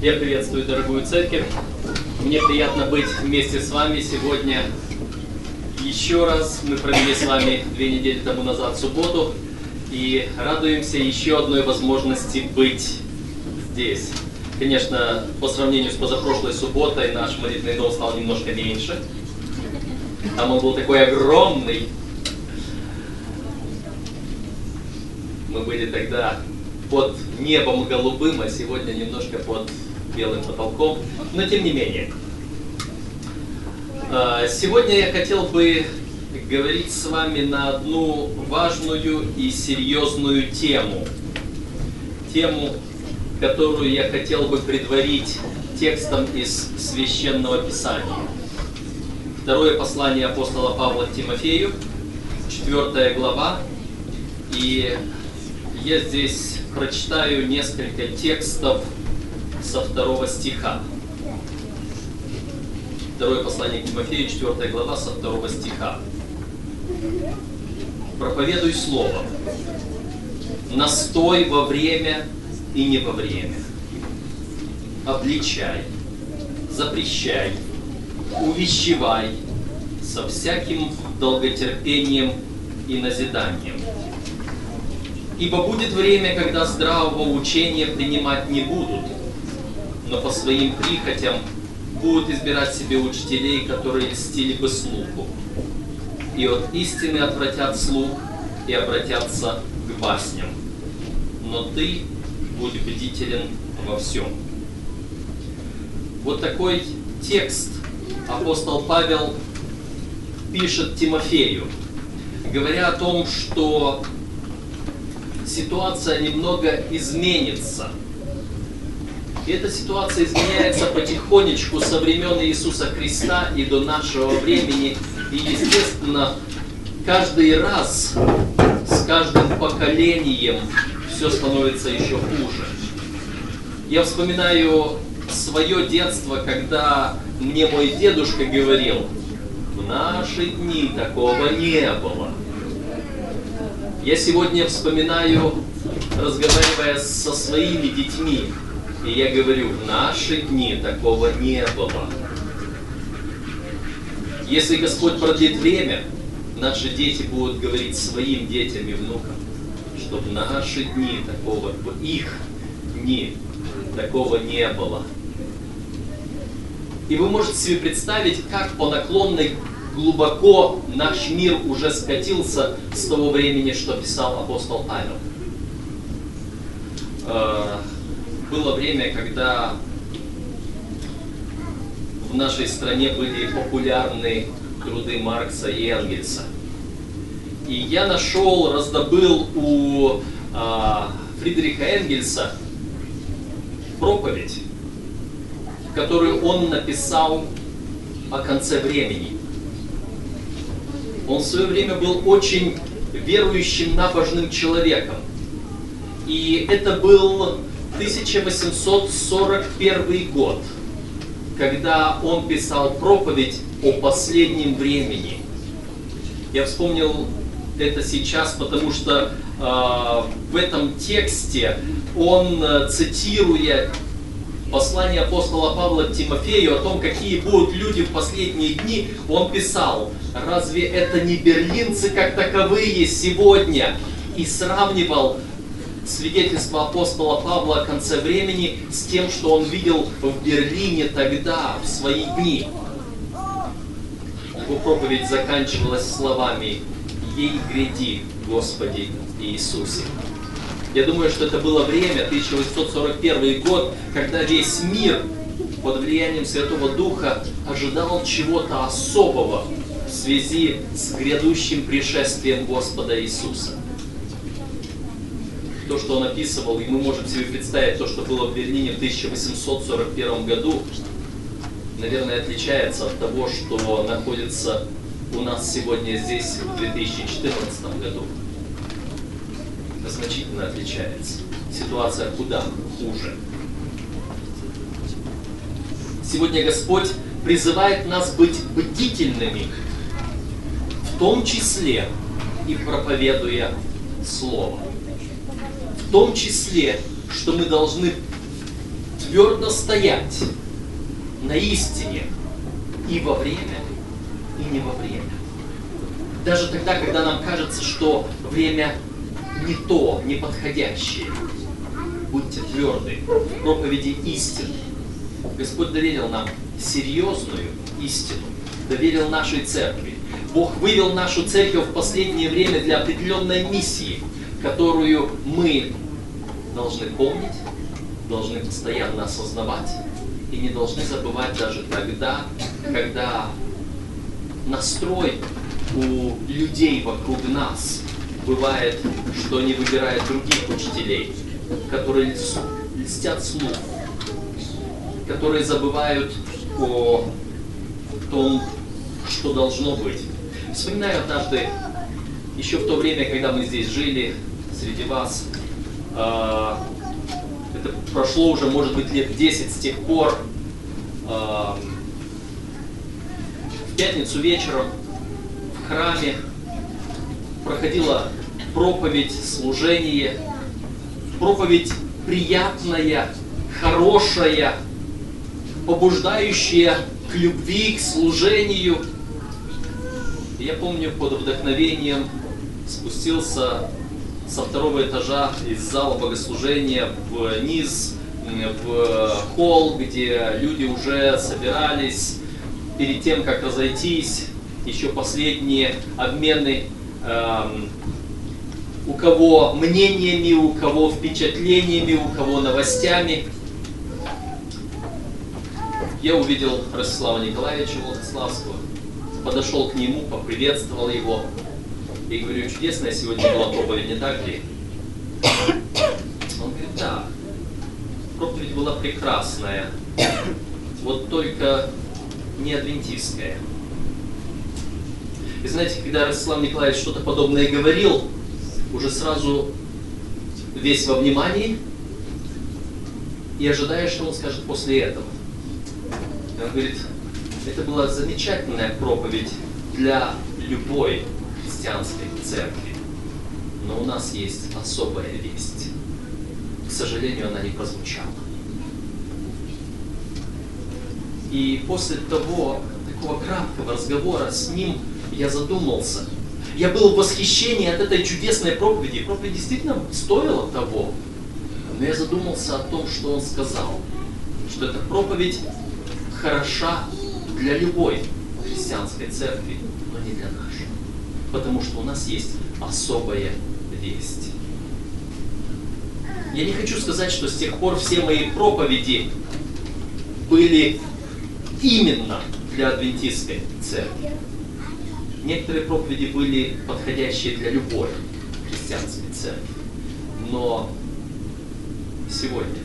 Я приветствую дорогую церковь. Мне приятно быть вместе с вами сегодня. Еще раз мы провели с вами две недели тому назад субботу и радуемся еще одной возможности быть здесь. Конечно, по сравнению с позапрошлой субботой наш молитвенный дом стал немножко меньше. Там он был такой огромный. Мы были тогда под небом голубым, а сегодня немножко под белым потолком, но тем не менее. А, сегодня я хотел бы говорить с вами на одну важную и серьезную тему. Тему, которую я хотел бы предварить текстом из Священного Писания. Второе послание апостола Павла к Тимофею, четвертая глава. И я здесь прочитаю несколько текстов со второго стиха. Второе послание к Тимофею, 4 глава, со второго стиха. Проповедуй слово. Настой во время и не во время. Обличай, запрещай, увещевай со всяким долготерпением и назиданием Ибо будет время, когда здравого учения принимать не будут, но по своим прихотям будут избирать себе учителей, которые льстили бы слуху. И от истины отвратят слух и обратятся к басням. Но ты будь бдителен во всем. Вот такой текст апостол Павел пишет Тимофею, говоря о том, что ситуация немного изменится. И эта ситуация изменяется потихонечку со времен Иисуса Христа и до нашего времени. И, естественно, каждый раз с каждым поколением все становится еще хуже. Я вспоминаю свое детство, когда мне мой дедушка говорил, в наши дни такого не было. Я сегодня вспоминаю, разговаривая со своими детьми, и я говорю, в наши дни такого не было. Если Господь продлит время, наши дети будут говорить своим детям и внукам, что в наши дни такого, в их дни такого не было. И вы можете себе представить, как по наклонной глубоко наш мир уже скатился с того времени, что писал апостол Павел. Э, было время, когда в нашей стране были популярны труды Маркса и Энгельса. И я нашел, раздобыл у а, Фридриха Энгельса проповедь, которую он написал о конце времени. Он в свое время был очень верующим, набожным человеком. И это был 1841 год, когда он писал проповедь о последнем времени. Я вспомнил это сейчас, потому что э, в этом тексте он, э, цитируя послание апостола Павла к Тимофею о том, какие будут люди в последние дни, он писал, разве это не берлинцы как таковые сегодня? И сравнивал свидетельство апостола Павла о конце времени с тем, что он видел в Берлине тогда, в свои дни. Его проповедь заканчивалась словами «Ей гряди, Господи Иисусе». Я думаю, что это было время, 1841 год, когда весь мир под влиянием Святого Духа ожидал чего-то особого в связи с грядущим пришествием Господа Иисуса. То, что он описывал, и мы можем себе представить то, что было в Берлине в 1841 году, наверное, отличается от того, что находится у нас сегодня здесь в 2014 году значительно отличается. Ситуация куда хуже. Сегодня Господь призывает нас быть бдительными, в том числе и проповедуя Слово. В том числе, что мы должны твердо стоять на истине и во время, и не во время. Даже тогда, когда нам кажется, что время не то, не подходящее. Будьте тверды в проповеди истины. Господь доверил нам серьезную истину, доверил нашей церкви. Бог вывел нашу церковь в последнее время для определенной миссии, которую мы должны помнить, должны постоянно осознавать и не должны забывать даже тогда, когда настрой у людей вокруг нас бывает, что они выбирают других учителей, которые льстят слух, которые забывают о том, что должно быть. Вспоминаю однажды, еще в то время, когда мы здесь жили, среди вас, э, это прошло уже, может быть, лет 10 с тех пор, э, в пятницу вечером в храме проходила проповедь, служение, проповедь приятная, хорошая, побуждающая к любви, к служению. Я помню, под вдохновением спустился со второго этажа из зала богослужения вниз, в холл, где люди уже собирались перед тем, как разойтись, еще последние обмены эм, у кого мнениями, у кого впечатлениями, у кого новостями. Я увидел Ростислава Николаевича Волкославского, подошел к нему, поприветствовал его и говорю, чудесная сегодня была проповедь, не так ли? Он говорит, да, проповедь была прекрасная, вот только не адвентистская. И знаете, когда Ростислав Николаевич что-то подобное говорил, уже сразу весь во внимании и ожидая, что он скажет после этого. И он говорит, это была замечательная проповедь для любой христианской церкви. Но у нас есть особая весть. К сожалению, она не прозвучала. И после того, такого краткого разговора с ним, я задумался – я был в восхищении от этой чудесной проповеди. Проповедь действительно стоила того. Но я задумался о том, что он сказал. Что эта проповедь хороша для любой христианской церкви, но не для нашей. Потому что у нас есть особая весть. Я не хочу сказать, что с тех пор все мои проповеди были именно для адвентистской церкви. Некоторые проповеди были подходящие для любой христианской церкви. Но сегодня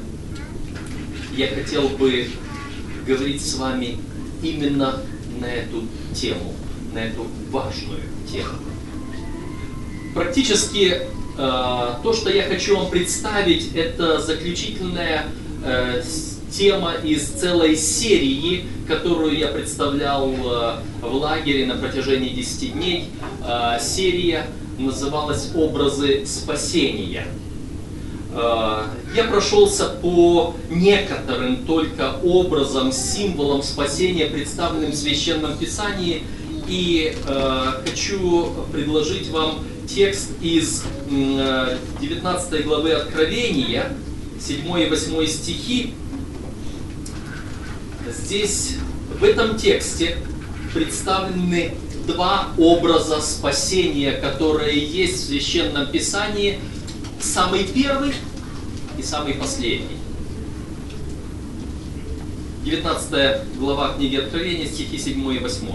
я хотел бы говорить с вами именно на эту тему, на эту важную тему. Практически э, то, что я хочу вам представить, это заключительная э, тема из целой серии, которую я представлял э, в лагере на протяжении 10 дней. Э, серия называлась «Образы спасения». Э, я прошелся по некоторым только образам, символам спасения, представленным в Священном Писании, и хочу предложить вам текст из 19 главы Откровения, 7 и 8 стихи, Здесь, в этом тексте, представлены два образа спасения, которые есть в Священном Писании. Самый первый и самый последний. 19 глава книги Откровения, стихи 7 и 8.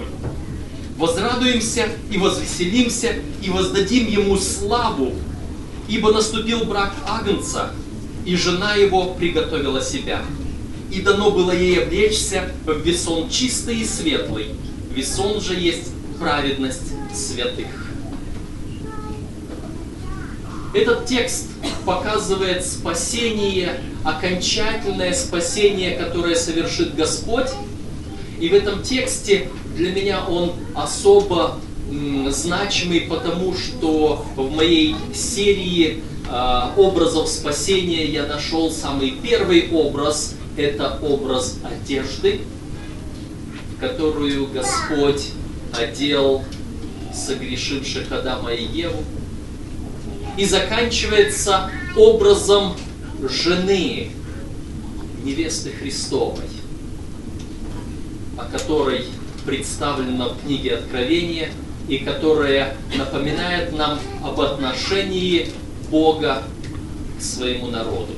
«Возрадуемся и возвеселимся, и воздадим Ему славу, ибо наступил брак Агнца, и жена его приготовила себя» и дано было ей облечься в весон чистый и светлый. Весон же есть праведность святых. Этот текст показывает спасение, окончательное спасение, которое совершит Господь. И в этом тексте для меня он особо значимый, потому что в моей серии э, образов спасения я нашел самый первый образ это образ одежды, которую Господь одел согрешивших Адама и Еву. И заканчивается образом жены, невесты Христовой, о которой представлено в книге Откровения и которая напоминает нам об отношении Бога к своему народу.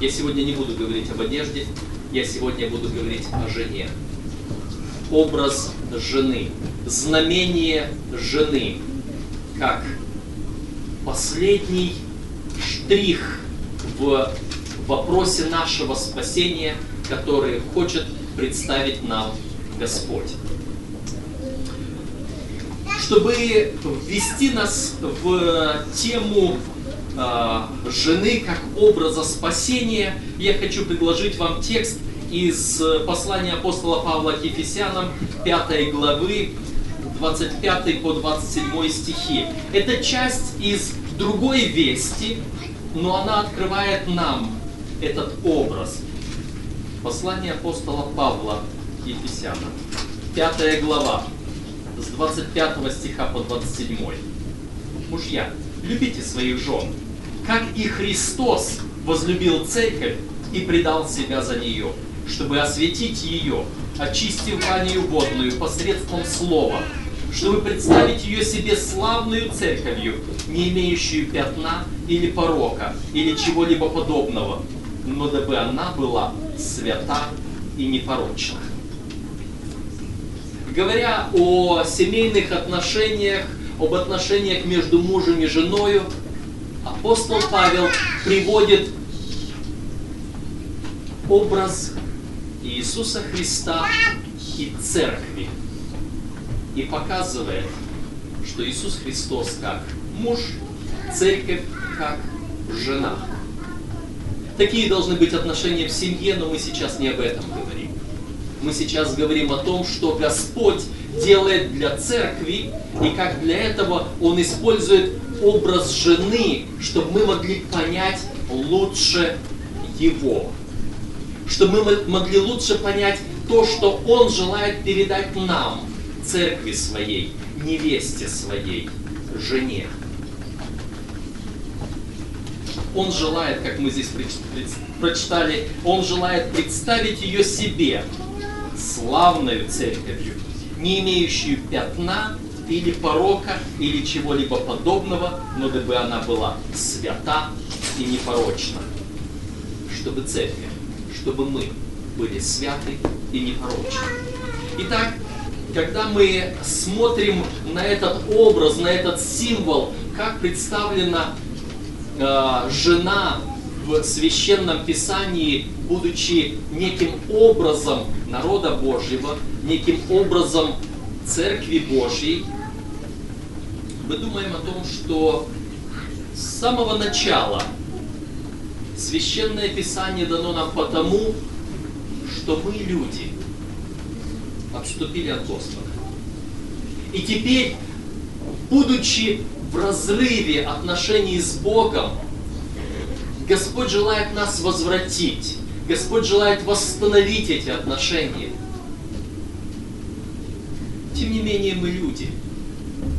Я сегодня не буду говорить об одежде, я сегодня буду говорить о жене. Образ жены, знамение жены, как последний штрих в вопросе нашего спасения, который хочет представить нам Господь. Чтобы ввести нас в тему э, жены как образа спасения, я хочу предложить вам текст из послания апостола Павла к Ефесянам 5 главы 25 по 27 стихи. Это часть из другой вести, но она открывает нам этот образ. Послание апостола Павла к Ефесянам, 5 глава, с 25 стиха по 27. Мужья, любите своих жен, как и Христос возлюбил церковь и предал себя за нее, чтобы осветить ее, очистив ранее водную посредством слова, чтобы представить ее себе славную церковью, не имеющую пятна или порока, или чего-либо подобного, но дабы она была свята и непорочна. Говоря о семейных отношениях, об отношениях между мужем и женой, апостол Павел приводит образ Иисуса Христа и церкви и показывает, что Иисус Христос как муж, церковь как жена. Такие должны быть отношения в семье, но мы сейчас не об этом говорим. Мы сейчас говорим о том, что Господь делает для церкви, и как для этого Он использует образ жены, чтобы мы могли понять лучше Его. Чтобы мы могли лучше понять то, что Он желает передать нам – церкви своей, невесте своей, жене. Он желает, как мы здесь прочитали, он желает представить ее себе, славную церковью, не имеющую пятна или порока, или чего-либо подобного, но дабы она была свята и непорочна. Чтобы церковь, чтобы мы были святы и непорочны. Итак, когда мы смотрим на этот образ, на этот символ, как представлена жена в священном писании, будучи неким образом народа Божьего, неким образом Церкви Божьей, мы думаем о том, что с самого начала священное писание дано нам потому, что мы люди – отступили от Господа. И теперь, будучи в разрыве отношений с Богом, Господь желает нас возвратить. Господь желает восстановить эти отношения. Тем не менее, мы люди.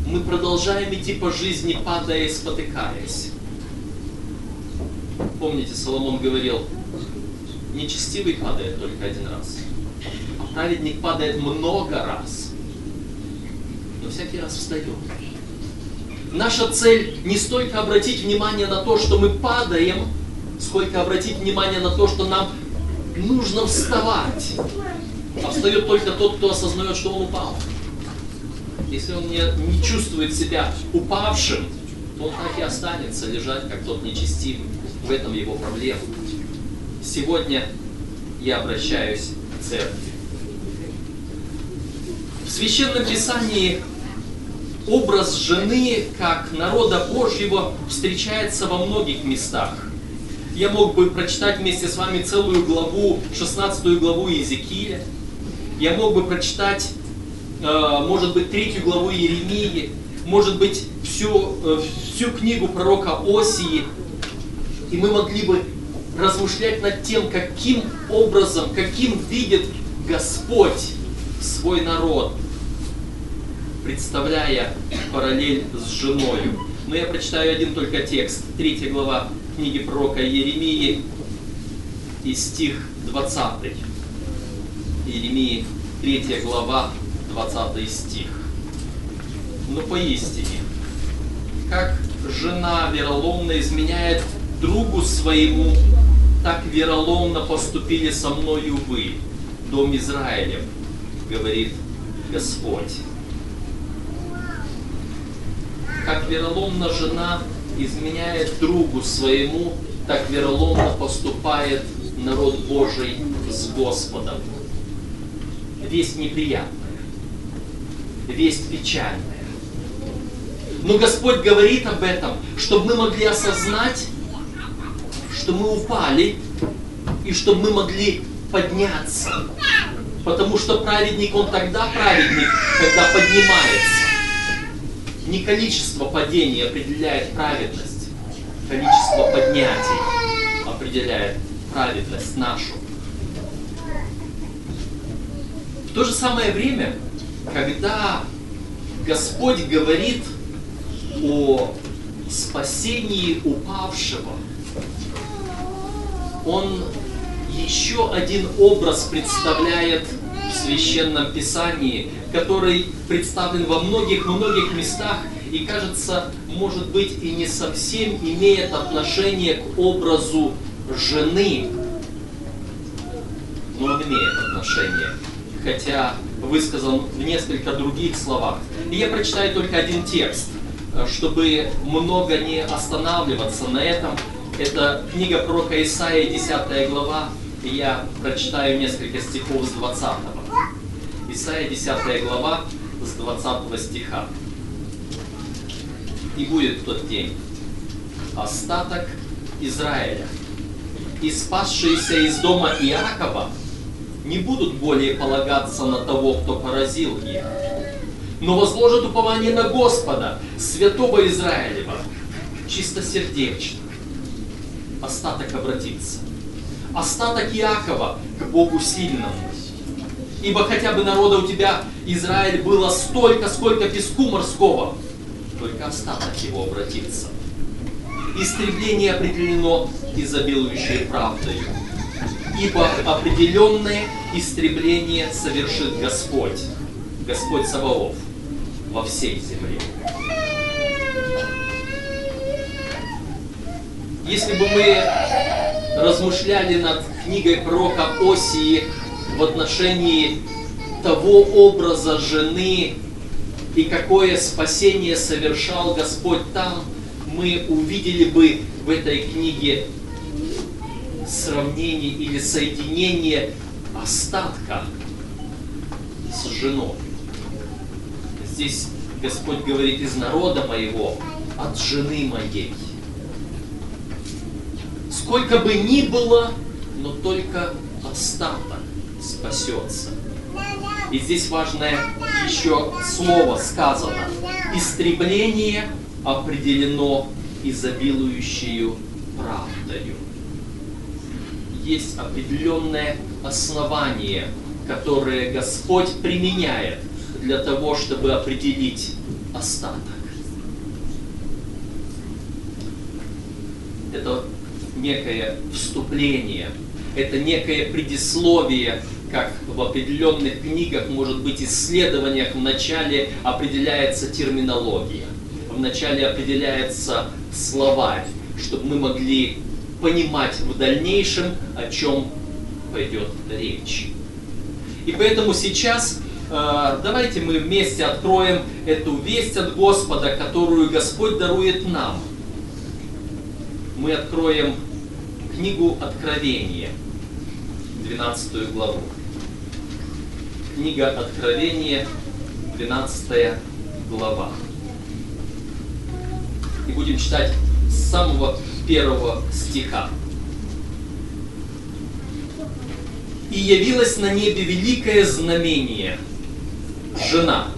Мы продолжаем идти по жизни, падая и спотыкаясь. Помните, Соломон говорил, нечестивый падает только один раз праведник падает много раз, но всякий раз встает. Наша цель не столько обратить внимание на то, что мы падаем, сколько обратить внимание на то, что нам нужно вставать. А встает только тот, кто осознает, что он упал. Если он не, не чувствует себя упавшим, то он так и останется лежать, как тот нечестивый. В этом его проблема. Сегодня я обращаюсь к церкви. В Священном Писании образ жены как народа Божьего встречается во многих местах. Я мог бы прочитать вместе с вами целую главу, 16 главу Иезекииля. Я мог бы прочитать, э, может быть, третью главу Иеремии, может быть, всю, э, всю книгу пророка Осии. И мы могли бы размышлять над тем, каким образом, каким видит Господь свой народ, представляя параллель с женою. Но я прочитаю один только текст, третья глава книги пророка Еремии и стих 20. Еремии, третья глава, 20 стих. Но поистине, как жена вероломно изменяет другу своему, так вероломно поступили со мною вы, дом Израилев, говорит Господь. Как вероломно жена изменяет другу своему, так вероломно поступает народ Божий с Господом. Весть неприятная, весть печальная. Но Господь говорит об этом, чтобы мы могли осознать, что мы упали, и чтобы мы могли подняться. Потому что праведник, он тогда праведник, когда поднимается. Не количество падений определяет праведность, количество поднятий определяет праведность нашу. В то же самое время, когда Господь говорит о спасении упавшего, Он еще один образ представляет в Священном Писании, который представлен во многих-многих местах и, кажется, может быть, и не совсем имеет отношение к образу жены, но он имеет отношение, хотя высказан в несколько других словах. И я прочитаю только один текст, чтобы много не останавливаться на этом. Это книга пророка Исаия, 10 глава, и я прочитаю несколько стихов с 20. Исаия, 10 глава, с 20 стиха. «И будет в тот день остаток Израиля, и спасшиеся из дома Иакова не будут более полагаться на того, кто поразил их, но возложат упование на Господа, святого Израилева, чистосердечно. Остаток обратится. Остаток Иакова к Богу сильному. Ибо хотя бы народа у тебя, Израиль, было столько, сколько песку морского, только остаток его обратится. Истребление определено изобилующей правдою. Ибо определенное истребление совершит Господь, Господь Саваоф, во всей земле. Если бы мы размышляли над книгой пророка Осии в отношении того образа жены и какое спасение совершал Господь там, мы увидели бы в этой книге сравнение или соединение остатка с женой. Здесь Господь говорит из народа моего, от жены моей. Сколько бы ни было, но только остаток спасется. И здесь важное еще слово сказано. Истребление определено изобилующую правдою. Есть определенное основание, которое Господь применяет для того, чтобы определить остаток. Это некое вступление, это некое предисловие, как в определенных книгах, может быть, исследованиях в начале определяется терминология, в начале определяется словарь, чтобы мы могли понимать в дальнейшем, о чем пойдет речь. И поэтому сейчас э, давайте мы вместе откроем эту весть от Господа, которую Господь дарует нам. Мы откроем книгу Откровения, 12 главу. Книга Откровения, 12 глава. И будем читать с самого первого стиха. И явилось на небе великое знамение. Жена,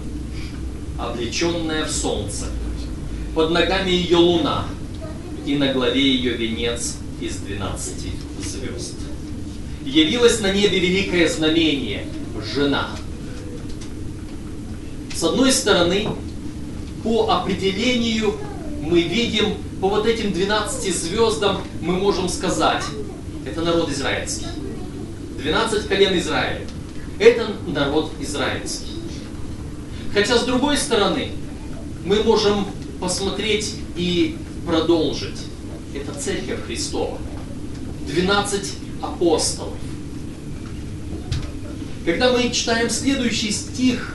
облеченная в солнце. Под ногами ее луна, и на главе ее венец из 12 звезд. Явилось на небе великое знамение – жена. С одной стороны, по определению мы видим, по вот этим 12 звездам мы можем сказать, это народ израильский. 12 колен Израиля. Это народ израильский. Хотя с другой стороны, мы можем посмотреть и продолжить. Это Церковь Христова. 12 апостолов. Когда мы читаем следующий стих,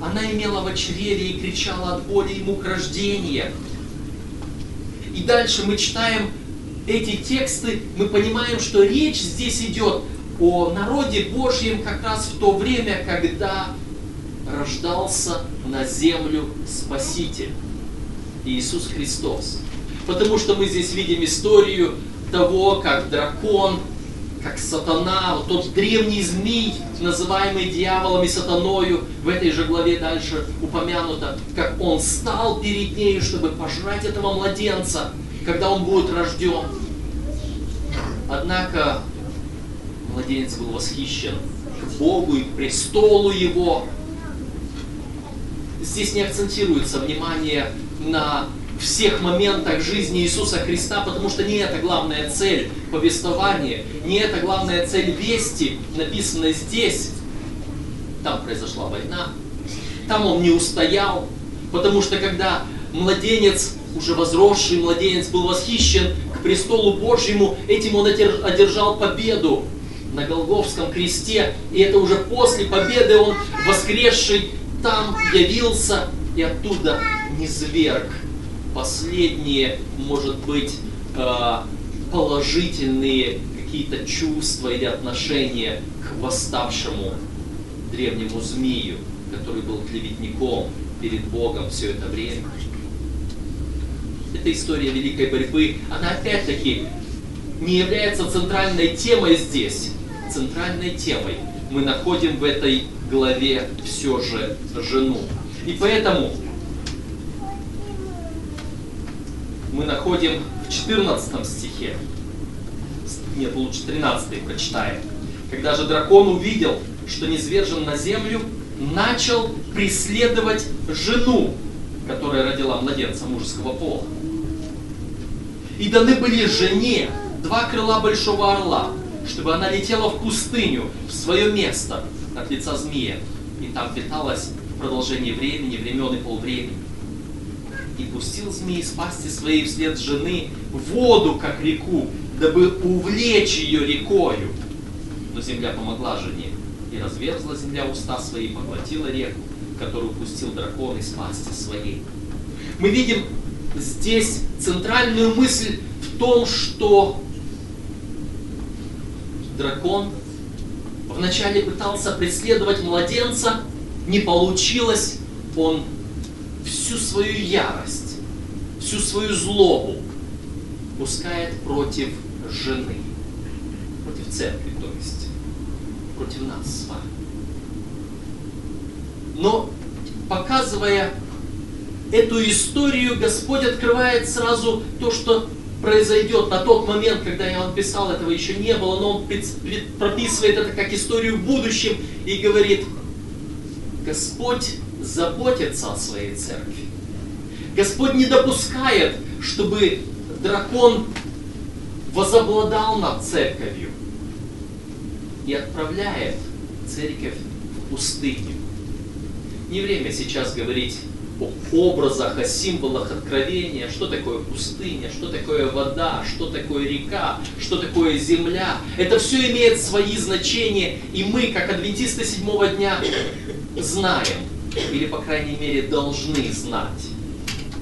она имела в чреве и кричала от боли и мук рождения. И дальше мы читаем эти тексты, мы понимаем, что речь здесь идет о народе Божьем как раз в то время, когда рождался на землю Спаситель Иисус Христос. Потому что мы здесь видим историю того, как дракон, как сатана, вот тот древний змей, называемый дьяволом и сатаною, в этой же главе дальше упомянуто, как он стал перед нею, чтобы пожрать этого младенца, когда он будет рожден. Однако младенец был восхищен к Богу и к престолу его. Здесь не акцентируется внимание на всех моментах жизни Иисуса Христа, потому что не это главная цель повествования, не это главная цель вести, написанной здесь. Там произошла война, там он не устоял, потому что когда младенец, уже возросший младенец, был восхищен к престолу Божьему, этим он одержал победу на Голговском кресте, и это уже после победы он, воскресший, там явился и оттуда не зверг последние, может быть, э, положительные какие-то чувства или отношения к восставшему древнему змею, который был клеветником перед Богом все это время. Эта история великой борьбы, она опять-таки не является центральной темой здесь. Центральной темой мы находим в этой главе все же жену. И поэтому мы находим в 14 стихе. Нет, лучше 13 прочитаем. Когда же дракон увидел, что низвержен на землю, начал преследовать жену, которая родила младенца мужеского пола. И даны были жене два крыла большого орла, чтобы она летела в пустыню, в свое место от лица змея, и там питалась в продолжении времени, времен и полвремени и пустил змей из пасти своей вслед жены воду, как реку, дабы увлечь ее рекою. Но земля помогла жене, и разверзла земля уста свои, поглотила реку, которую пустил дракон из пасти своей. Мы видим здесь центральную мысль в том, что дракон вначале пытался преследовать младенца, не получилось, он всю свою ярость, всю свою злобу пускает против жены, против церкви, то есть, против нас с вами. Но показывая эту историю, Господь открывает сразу то, что произойдет на тот момент, когда я вам писал, этого еще не было, но он прописывает это как историю в будущем и говорит, Господь заботится о своей церкви. Господь не допускает, чтобы дракон возобладал над церковью и отправляет церковь в пустыню. Не время сейчас говорить о образах, о символах откровения, что такое пустыня, что такое вода, что такое река, что такое земля. Это все имеет свои значения, и мы, как адвентисты седьмого дня, знаем, или, по крайней мере, должны знать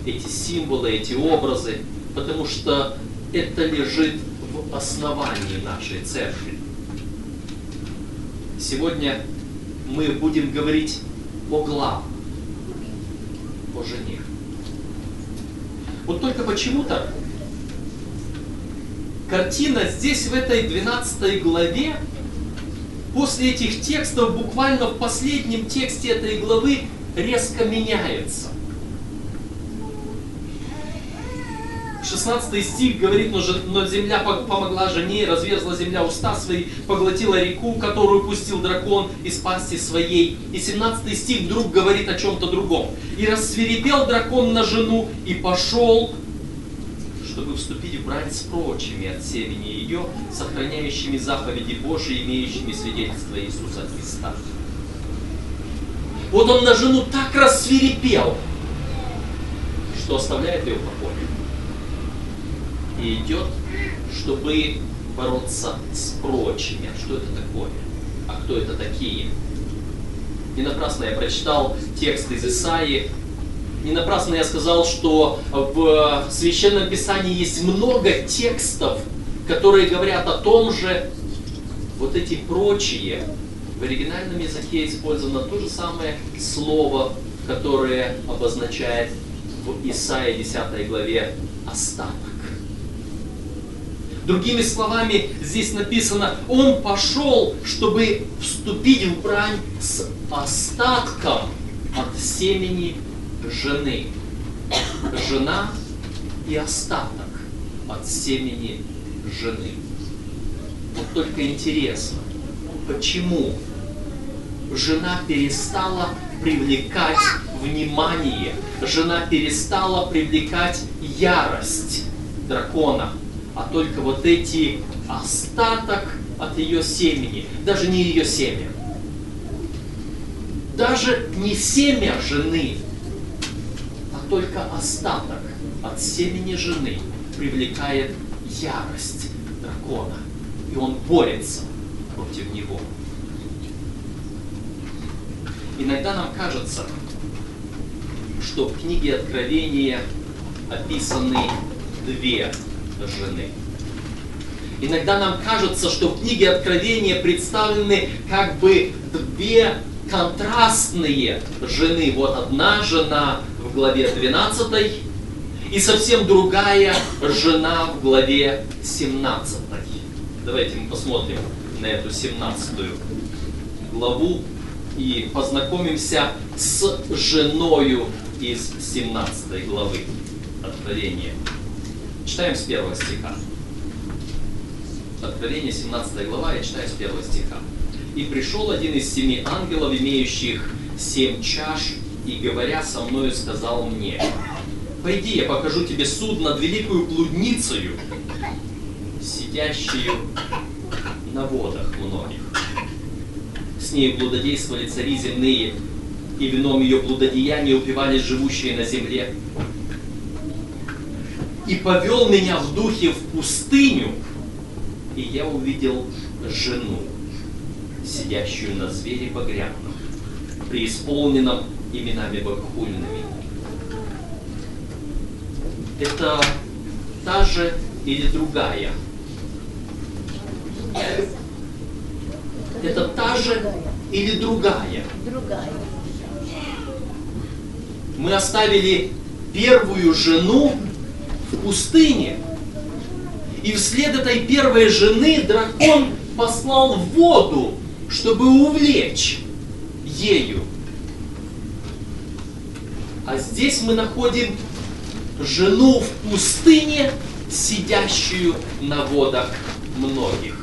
эти символы, эти образы, потому что это лежит в основании нашей церкви. Сегодня мы будем говорить о главном, о жене. Вот только почему-то картина здесь, в этой 12 главе, после этих текстов, буквально в последнем тексте этой главы, резко меняется. 16 стих говорит, но, но земля помогла жене, разверзла земля уста свои, поглотила реку, которую пустил дракон из пасти своей. И 17 стих вдруг говорит о чем-то другом. И рассверепел дракон на жену и пошел, чтобы вступить в брань с прочими от семени ее, сохраняющими заповеди Божии, имеющими свидетельство Иисуса Христа. Вот он на жену так рассверепел, что оставляет ее в покое и идет, чтобы бороться с прочими. Что это такое? А кто это такие? Не напрасно я прочитал текст из Исаии. Не напрасно я сказал, что в Священном Писании есть много текстов, которые говорят о том же, вот эти прочие. В оригинальном языке использовано то же самое слово, которое обозначает в Исаии 10 главе остаток. Другими словами, здесь написано, он пошел, чтобы вступить в брань с остатком от семени жены. Жена и остаток от семени жены. Вот только интересно, почему жена перестала привлекать внимание, жена перестала привлекать ярость дракона – а только вот эти остаток от ее семени, даже не ее семя, даже не семя жены, только остаток от семени жены привлекает ярость дракона, и он борется против него. Иногда нам кажется, что в книге Откровения описаны две жены. Иногда нам кажется, что в книге Откровения представлены как бы две контрастные жены. Вот одна жена в главе 12 и совсем другая жена в главе 17. Давайте мы посмотрим на эту 17 главу и познакомимся с женою из 17 главы Откровения. Читаем с первого стиха. Откровение 17 глава, я читаю с первого стиха. «И пришел один из семи ангелов, имеющих семь чаш, и, говоря со мною, сказал мне, «Пойди, я покажу тебе суд над великую блудницею, сидящую на водах многих. С ней блудодействовали цари земные, и вином ее блудодеяния упивались живущие на земле и повел меня в духе в пустыню, и я увидел жену, сидящую на звере багряном, преисполненном именами богохульными. Это та же или другая? Это та же или другая? Другая. Мы оставили первую жену в пустыне. И вслед этой первой жены дракон послал воду, чтобы увлечь ею. А здесь мы находим жену в пустыне, сидящую на водах многих.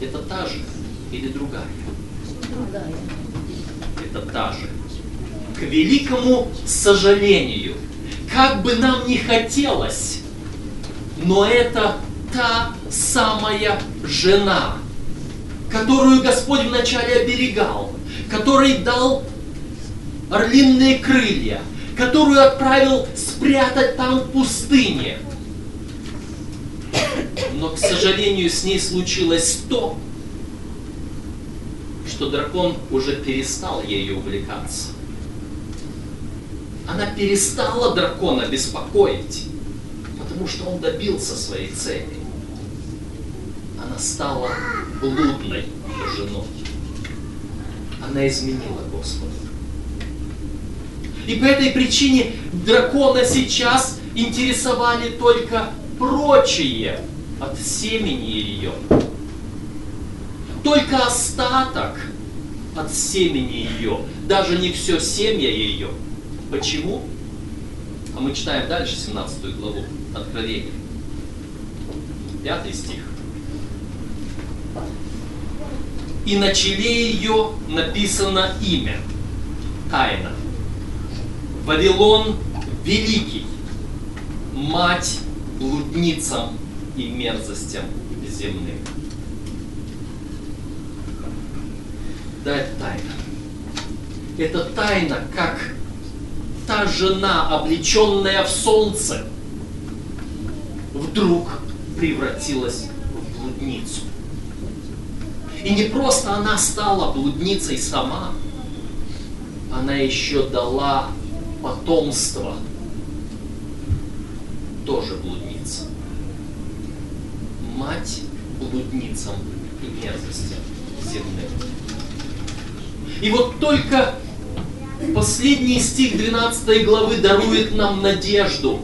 Это та же или другая? Другая. Это та же. К великому сожалению, как бы нам ни хотелось, но это та самая жена, которую Господь вначале оберегал, которой дал орлиные крылья, которую отправил спрятать там в пустыне. Но, к сожалению, с ней случилось то, что дракон уже перестал ею увлекаться она перестала дракона беспокоить, потому что он добился своей цели. Она стала блудной женой. Она изменила Господа. И по этой причине дракона сейчас интересовали только прочие от семени ее. Только остаток от семени ее, даже не все семя ее – Почему? А мы читаем дальше 17 главу Откровения. Пятый стих. И на челе ее написано имя. Тайна. Вавилон Великий. Мать блудницам и мерзостям земным. Да, это тайна. Это тайна, как та жена, облеченная в солнце, вдруг превратилась в блудницу. И не просто она стала блудницей сама, она еще дала потомство, тоже блудница. Мать блудницам и мерзостям земным. И вот только последний стих 12 главы дарует нам надежду.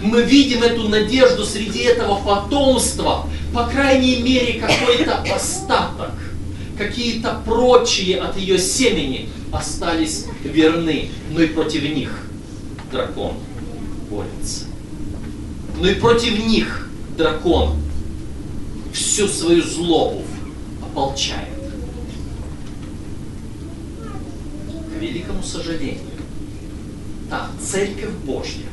Мы видим эту надежду среди этого потомства, по крайней мере, какой-то остаток, какие-то прочие от ее семени остались верны, но и против них дракон борется. Но и против них дракон всю свою злобу ополчает. великому сожалению, та Церковь Божья,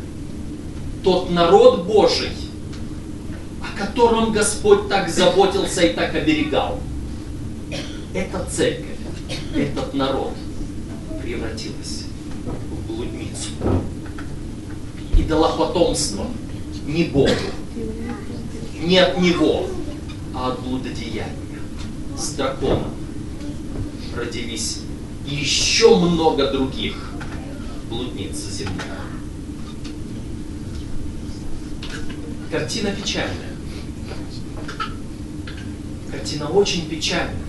тот народ Божий, о котором Господь так заботился и так оберегал, эта церковь, этот народ превратилась в блудницу и дала потомство не Богу, не от Него, а от блудодеяния. С драконом родились еще много других блудниц земных. Картина печальная. Картина очень печальная.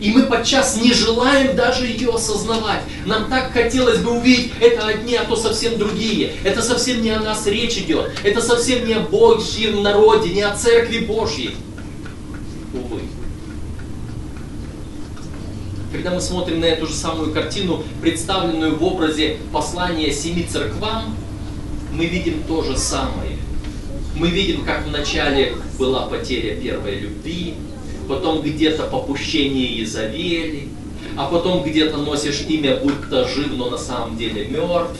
И мы подчас не желаем даже ее осознавать. Нам так хотелось бы увидеть, это одни, а то совсем другие. Это совсем не о нас речь идет. Это совсем не о Божьем народе, не о Церкви Божьей. когда мы смотрим на эту же самую картину, представленную в образе послания семи церквам, мы видим то же самое. Мы видим, как вначале была потеря первой любви, потом где-то попущение Изавели, а потом где-то носишь имя, будто жив, но на самом деле мертв.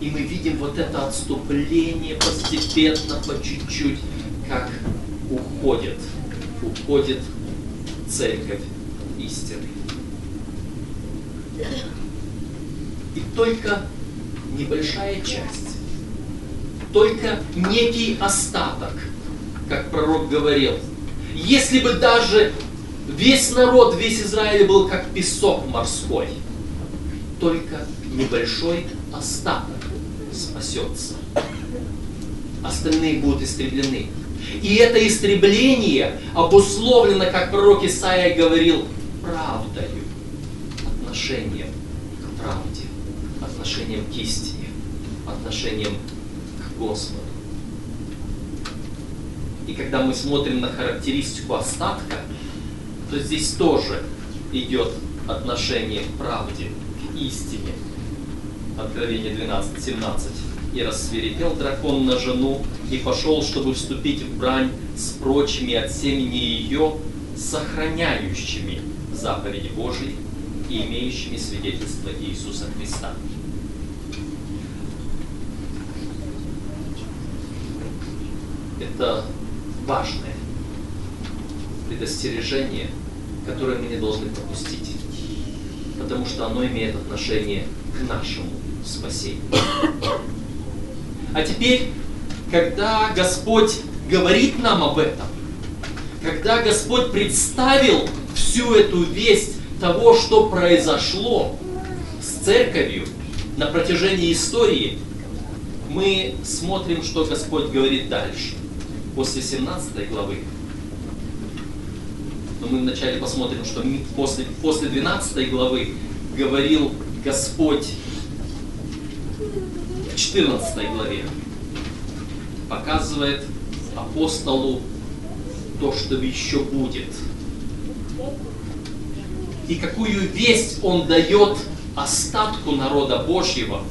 И мы видим вот это отступление постепенно, по чуть-чуть, как уходит, уходит церковь истины. И только небольшая часть, только некий остаток, как пророк говорил, если бы даже весь народ, весь Израиль был как песок морской, только небольшой остаток спасется. Остальные будут истреблены. И это истребление обусловлено, как пророк Исаия говорил, правдою отношением к правде, отношением к истине, отношением к Господу. И когда мы смотрим на характеристику остатка, то здесь тоже идет отношение к правде, к истине. Откровение 12, 17. «И рассверепел дракон на жену, и пошел, чтобы вступить в брань с прочими от семени ее, сохраняющими заповеди Божьи и имеющими свидетельство Иисуса Христа. Это важное предостережение, которое мы не должны пропустить, потому что оно имеет отношение к нашему спасению. А теперь, когда Господь говорит нам об этом, когда Господь представил всю эту весть того, что произошло с церковью на протяжении истории, мы смотрим, что Господь говорит дальше, после 17 главы. Но мы вначале посмотрим, что после, после 12 главы говорил Господь в 14 главе. Показывает апостолу то, что еще будет – и какую весть он дает остатку народа Божьего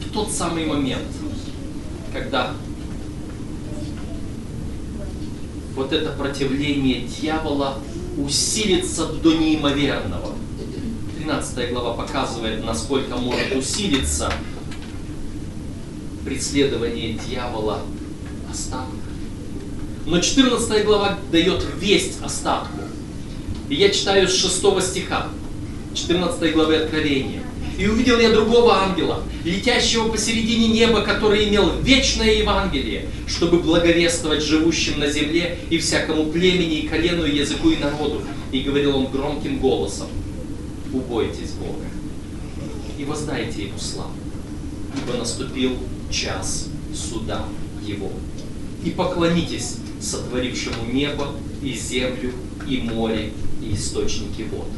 в тот самый момент, когда вот это противление дьявола усилится до неимоверного. 13 глава показывает, насколько может усилиться преследование дьявола остатка. Но 14 глава дает весть остатку. И я читаю с 6 стиха, 14 главы Откровения. И увидел я другого ангела, летящего посередине неба, который имел вечное Евангелие, чтобы благовествовать живущим на земле и всякому племени, и колену, и языку, и народу. И говорил он громким голосом, убойтесь Бога и воздайте Ему славу, ибо наступил час суда Его. И поклонитесь сотворившему небо и землю, и море, и источники вод.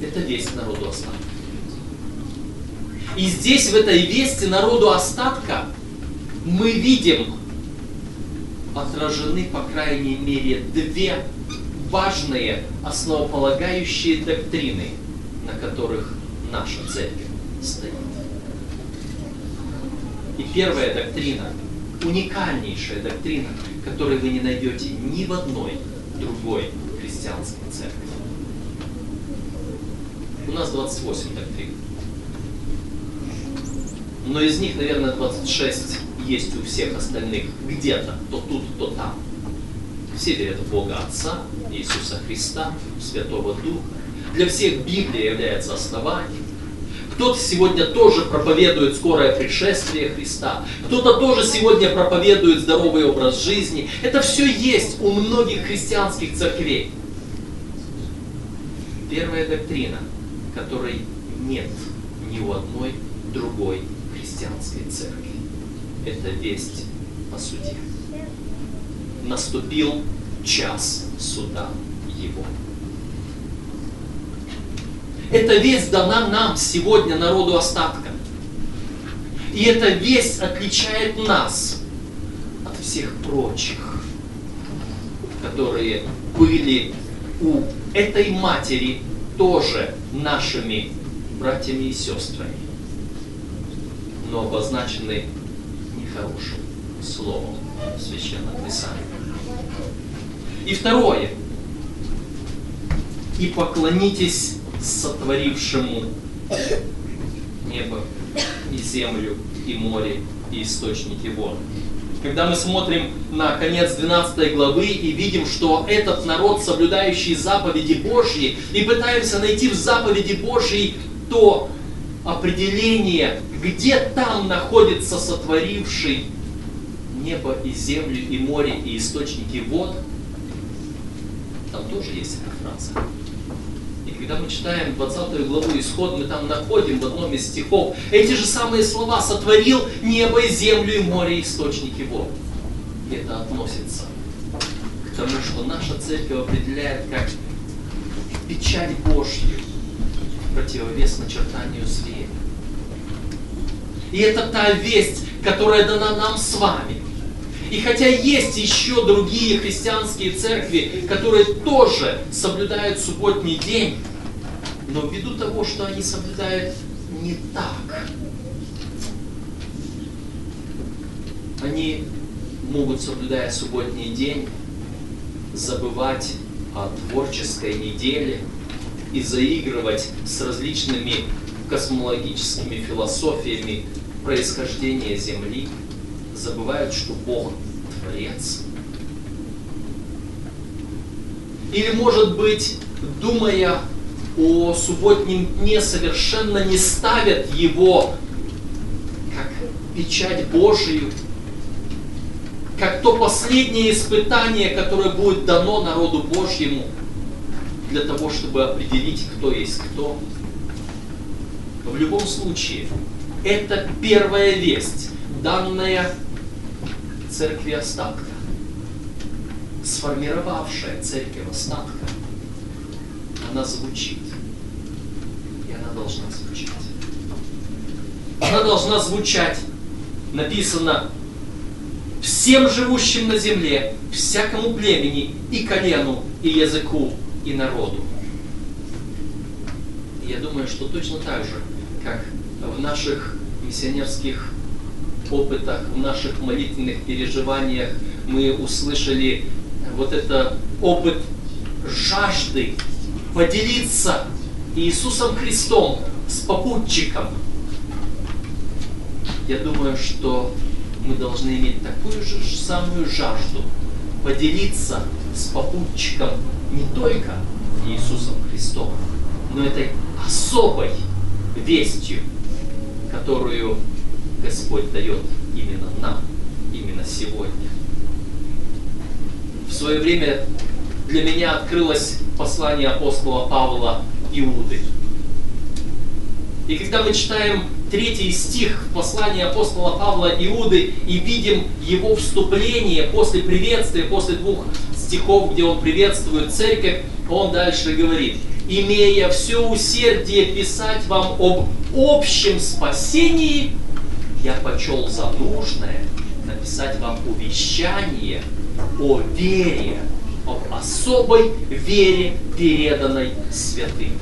Это весть народу остатка. И здесь, в этой вести народу остатка, мы видим отражены, по крайней мере, две важные основополагающие доктрины, на которых наша церковь стоит. И первая доктрина, уникальнейшая доктрина, которую вы не найдете ни в одной другой христианской церкви. Нас 28 доктрин. Но из них, наверное, 26 есть у всех остальных где-то, то тут, то там. Все верят в Бога Отца, Иисуса Христа, Святого Духа. Для всех Библия является основанием. Кто-то сегодня тоже проповедует скорое пришествие Христа. Кто-то тоже сегодня проповедует здоровый образ жизни. Это все есть у многих христианских церквей. Первая доктрина, которой нет ни у одной другой христианской церкви. Это весть о суде. Наступил час суда его. Эта весть дана нам сегодня, народу остатка. И эта весть отличает нас от всех прочих, которые были у этой матери тоже нашими братьями и сестрами, но обозначены нехорошим словом Священного Писания. И второе. И поклонитесь сотворившему небо и землю, и море, и источники вод. Когда мы смотрим на конец 12 главы и видим, что этот народ, соблюдающий заповеди Божьи, и пытаемся найти в заповеди Божьей то определение, где там находится сотворивший небо и землю, и море, и источники вод, там тоже есть эта фраза. Когда мы читаем 20 главу Исход, мы там находим в одном из стихов эти же самые слова «сотворил небо и землю и море и источники вод». И это относится к тому, что наша церковь определяет как печать Божью противовес начертанию зверя. И это та весть, которая дана нам с вами. И хотя есть еще другие христианские церкви, которые тоже соблюдают субботний день, но ввиду того, что они соблюдают не так, они могут, соблюдая субботний день, забывать о творческой неделе и заигрывать с различными космологическими философиями происхождения Земли, забывают, что Бог Творец. Или, может быть, думая о субботнем дне, совершенно не ставят его как печать Божию, как то последнее испытание, которое будет дано народу Божьему для того, чтобы определить, кто есть кто. В любом случае, это первая весть, данная церкви остатка, сформировавшая церковь остатка, она звучит. Должна звучать. Она должна звучать. Написано всем живущим на земле, всякому племени и колену, и языку, и народу. Я думаю, что точно так же, как в наших миссионерских опытах, в наших молитвенных переживаниях мы услышали вот это опыт жажды поделиться Иисусом Христом с попутчиком. Я думаю, что мы должны иметь такую же самую жажду поделиться с попутчиком не только Иисусом Христом, но этой особой вестью, которую Господь дает именно нам, именно сегодня. В свое время для меня открылось послание апостола Павла Иуды. И когда мы читаем третий стих послания апостола Павла Иуды и видим его вступление после приветствия, после двух стихов, где он приветствует церковь, он дальше говорит, имея все усердие писать вам об общем спасении, я почел за нужное написать вам увещание о вере, особой вере, переданной святым.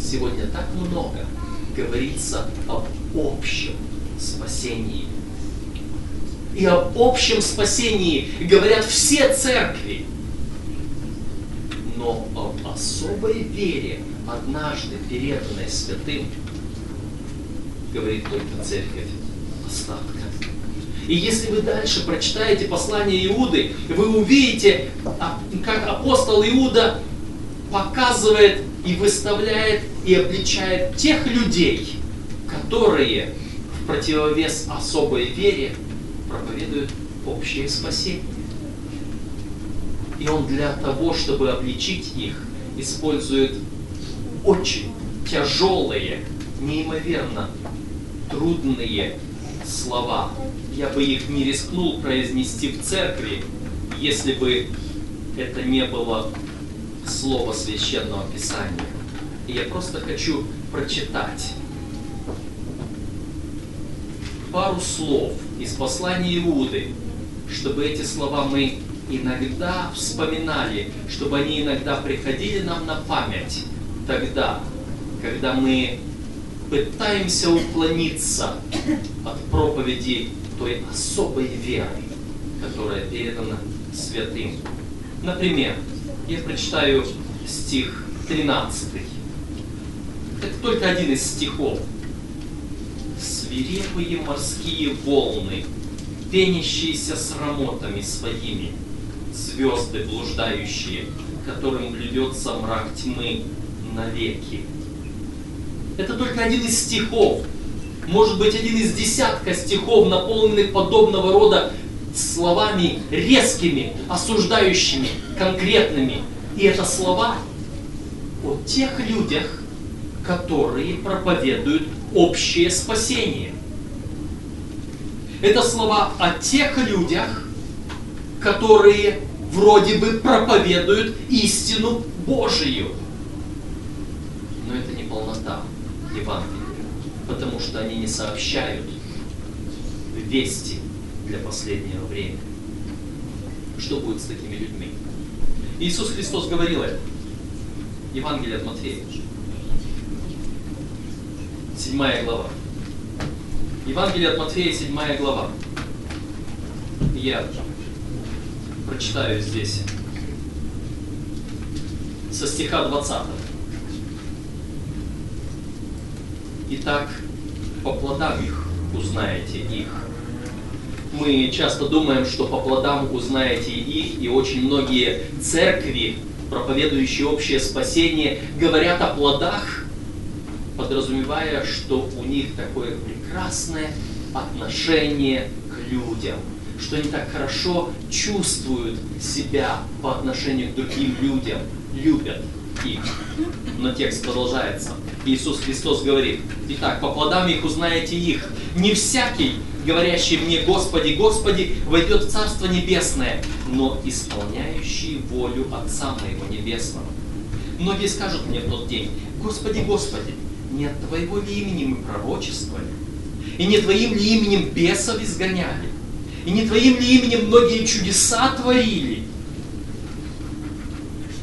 Сегодня так много говорится об общем спасении. И об общем спасении говорят все церкви. Но об особой вере, однажды переданной святым, говорит только церковь остатка. И если вы дальше прочитаете послание Иуды, вы увидите, а, как апостол Иуда показывает и выставляет и обличает тех людей, которые в противовес особой вере проповедуют общее спасение. И он для того, чтобы обличить их, использует очень тяжелые, неимоверно трудные слова. Я бы их не рискнул произнести в церкви, если бы это не было слово священного писания. И я просто хочу прочитать пару слов из послания Иуды, чтобы эти слова мы иногда вспоминали, чтобы они иногда приходили нам на память тогда, когда мы пытаемся уклониться от проповеди той особой веры, которая передана святым. Например, я прочитаю стих 13. Это только один из стихов. Свирепые морские волны, пенящиеся с рамотами своими, звезды блуждающие, которым блюдется мрак тьмы навеки. Это только один из стихов, может быть один из десятка стихов, наполненных подобного рода словами резкими, осуждающими, конкретными. И это слова о тех людях, которые проповедуют общее спасение. Это слова о тех людях, которые вроде бы проповедуют истину Божию. Но это не полнота Евангелия, потому что они не сообщают вести для последнего времени. Что будет с такими людьми? Иисус Христос говорил это. Евангелие от Матфея. Седьмая глава. Евангелие от Матфея, седьмая глава. Я прочитаю здесь со стиха 20. Итак, по плодам их узнаете их. Мы часто думаем, что по плодам узнаете их, и очень многие церкви, проповедующие общее спасение, говорят о плодах, подразумевая, что у них такое прекрасное отношение к людям, что они так хорошо чувствуют себя по отношению к другим людям, любят их. Но текст продолжается. Иисус Христос говорит, «Итак, по плодам их узнаете их. Не всякий, говорящий мне, Господи, Господи, войдет в Царство Небесное, но исполняющий волю Отца Моего Небесного. Многие скажут мне в тот день, Господи, Господи, не от Твоего ли имени мы пророчествовали? И не Твоим ли именем бесов изгоняли? И не Твоим ли именем многие чудеса творили?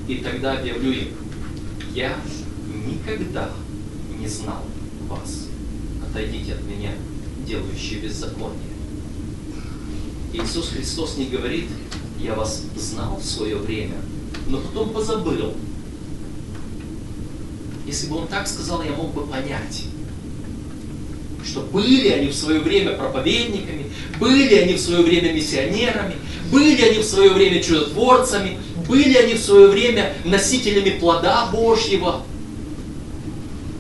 И тогда объявлю им, я никогда не знал вас. Отойдите от меня, делающие беззаконие. Иисус Христос не говорит, я вас знал в свое время, но потом позабыл. Если бы он так сказал, я мог бы понять, что были они в свое время проповедниками, были они в свое время миссионерами, были они в свое время чудотворцами, были они в свое время носителями плода Божьего.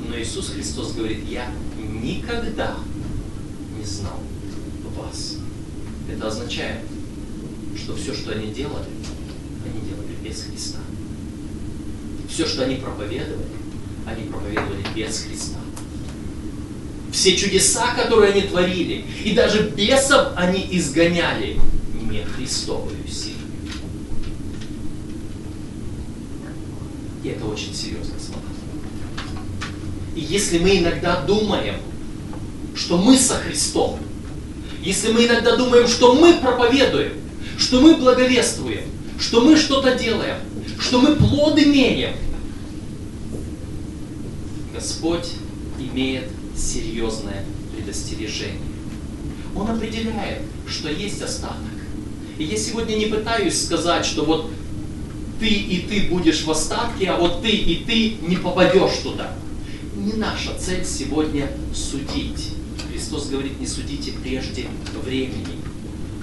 Но Иисус Христос говорит, я никогда не знал вас. Это означает, что все, что они делали, они делали без Христа. Все, что они проповедовали, они проповедовали без Христа. Все чудеса, которые они творили, и даже бесов они изгоняли не Христовую силу. И это очень серьезно. И если мы иногда думаем, что мы со Христом, если мы иногда думаем, что мы проповедуем, что мы благовествуем, что мы что-то делаем, что мы плод имеем, Господь имеет серьезное предостережение. Он определяет, что есть остаток. И я сегодня не пытаюсь сказать, что вот ты и ты будешь в остатке, а вот ты и ты не попадешь туда. Не наша цель сегодня судить. Христос говорит, не судите прежде времени.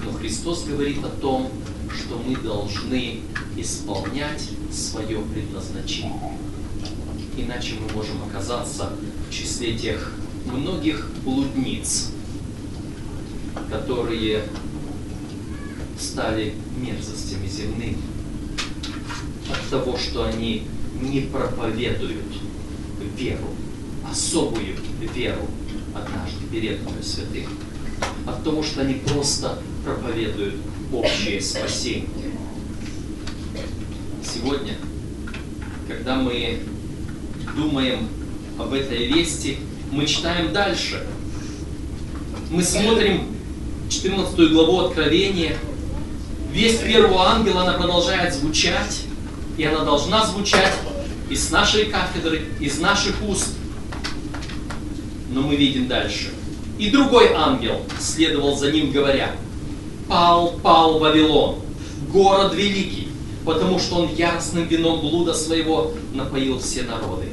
Но Христос говорит о том, что мы должны исполнять свое предназначение. Иначе мы можем оказаться в числе тех многих блудниц, которые стали мерзостями земными от того, что они не проповедуют веру, особую веру, однажды переданную святым, от того, что они просто проповедуют общее спасение. Сегодня, когда мы думаем об этой вести, мы читаем дальше. Мы смотрим 14 главу Откровения. Весть первого ангела, она продолжает звучать, и она должна звучать из нашей кафедры, из наших уст. Но мы видим дальше. И другой ангел следовал за ним, говоря, «Пал, пал Вавилон, город великий, потому что он яростным вином блуда своего напоил все народы».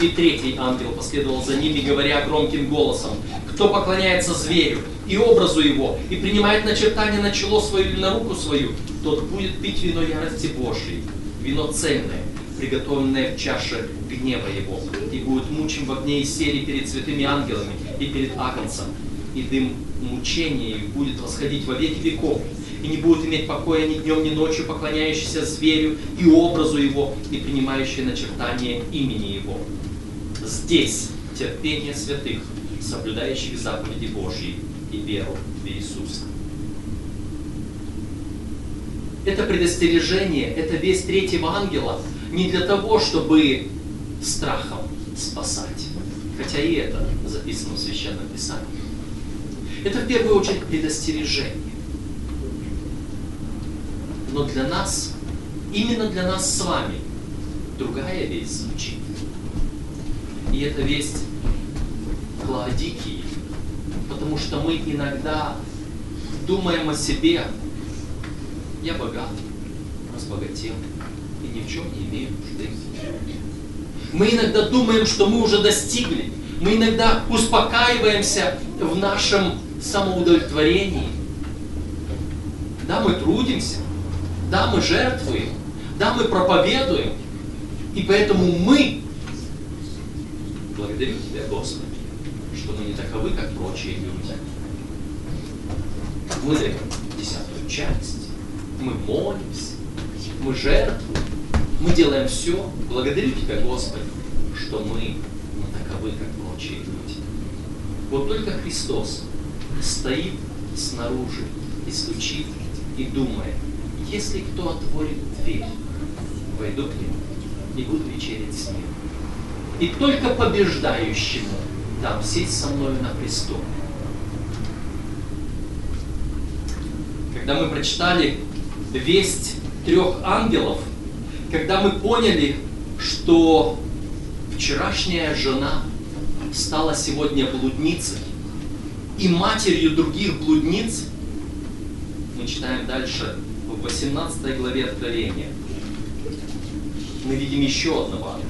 И третий ангел последовал за ними, говоря громким голосом, кто поклоняется зверю и образу его, и принимает начертание на чело свое или на руку свою, тот будет пить вино ярости Божьей, вино цельное, приготовленное в чаше гнева его, и будет мучим в огне и сере перед святыми ангелами и перед Агнцем, и дым мучения их будет восходить во веки веков, и не будет иметь покоя ни днем, ни ночью, поклоняющийся зверю и образу его, и принимающий начертание имени его. Здесь терпение святых, соблюдающих заповеди Божьи и веру в Иисуса. Это предостережение, это весь третьего ангела не для того, чтобы страхом спасать, хотя и это записано в Священном Писании. Это в первую очередь предостережение. Но для нас, именно для нас с вами, другая весть звучит. И эта весть к Лаодикии, потому что мы иногда думаем о себе, я богат, разбогател, и ни в чем не имею нужды. Мы иногда думаем, что мы уже достигли, мы иногда успокаиваемся в нашем самоудовлетворении. Да, мы трудимся, да, мы жертвуем, да, мы проповедуем, и поэтому мы благодарю Тебя, Господи, что мы не таковы, как прочие люди. Мы даем десятую часть, мы молимся, мы жертвуем, мы делаем все. Благодарю Тебя, Господи, что мы не таковы, как прочие люди. Вот только Христос стоит снаружи и стучит, и думает, если кто отворит дверь, войду к нему и буду вечерять с ним. И только побеждающему дам сесть со мною на престол. Когда мы прочитали весть трех ангелов, когда мы поняли, что вчерашняя жена стала сегодня блудницей и матерью других блудниц, мы читаем дальше в 18 главе Откровения. Мы видим еще одного ангела.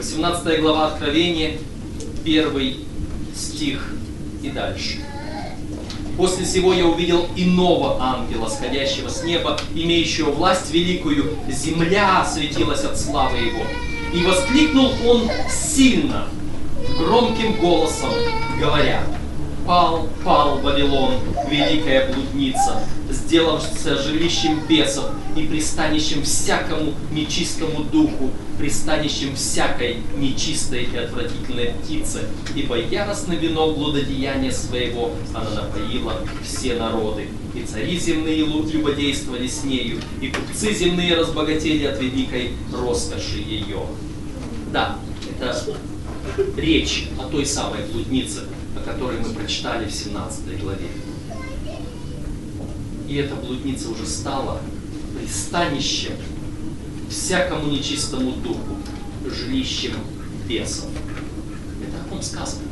18 глава Откровения, первый стих и дальше. После всего я увидел иного ангела, сходящего с неба, имеющего власть великую. Земля светилась от славы его. И воскликнул он сильно, громким голосом, говоря, «Пал, пал Вавилон, великая блудница, сделавшаяся жилищем бесов и пристанищем всякому нечистому духу, пристанищем всякой нечистой и отвратительной птицы, ибо яростный вино блудодеяния своего она напоила все народы. И цари земные любодействовали с нею, и купцы земные разбогатели от великой роскоши ее. Да, это речь о той самой блуднице, о которой мы прочитали в 17 главе. И эта блудница уже стала пристанищем всякому нечистому духу, жилищем бесов. Это о ком сказано.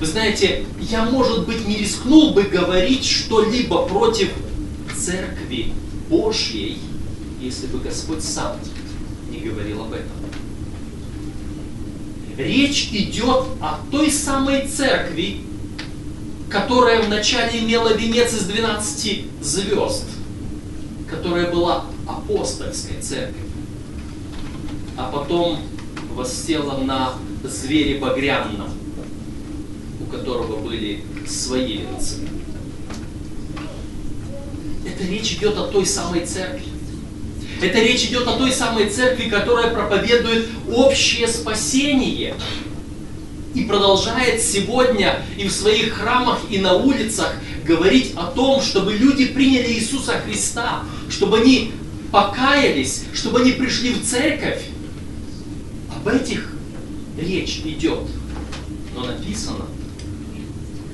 Вы знаете, я, может быть, не рискнул бы говорить что-либо против Церкви Божьей, если бы Господь сам не говорил об этом. Речь идет о той самой церкви, которая вначале имела венец из 12 звезд, которая была апостольской церковью, а потом воссела на звере багряном, у которого были свои венцы. Это речь идет о той самой церкви. Это речь идет о той самой церкви, которая проповедует общее спасение и продолжает сегодня и в своих храмах, и на улицах говорить о том, чтобы люди приняли Иисуса Христа, чтобы они покаялись, чтобы они пришли в церковь. Об этих речь идет. Но написано,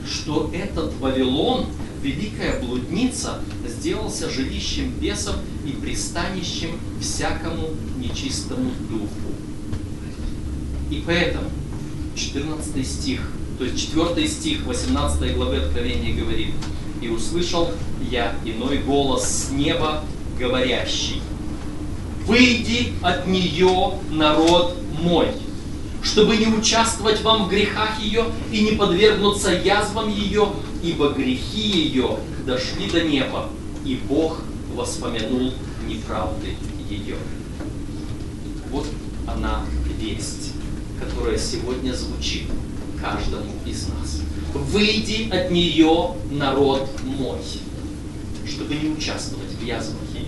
что этот Вавилон, великая блудница, сделался жилищем бесов и пристанищем всякому нечистому духу. И поэтому 14 стих, то есть 4 стих 18 главы Откровения говорит, «И услышал я иной голос с неба, говорящий, «Выйди от нее, народ мой, чтобы не участвовать вам в грехах ее и не подвергнуться язвам ее, ибо грехи ее дошли до неба, и Бог воспомянул неправды ее». Вот она весть которая сегодня звучит каждому из нас. Выйди от нее, народ мой, чтобы не участвовать в язвах ее.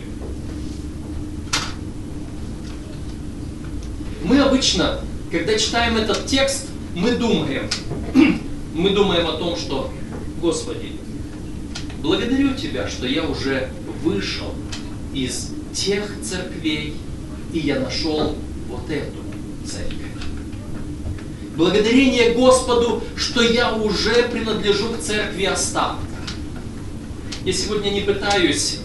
Мы обычно, когда читаем этот текст, мы думаем, мы думаем о том, что, Господи, благодарю Тебя, что я уже вышел из тех церквей, и я нашел вот эту церковь. Благодарение Господу, что я уже принадлежу к церкви остатка. Я сегодня не пытаюсь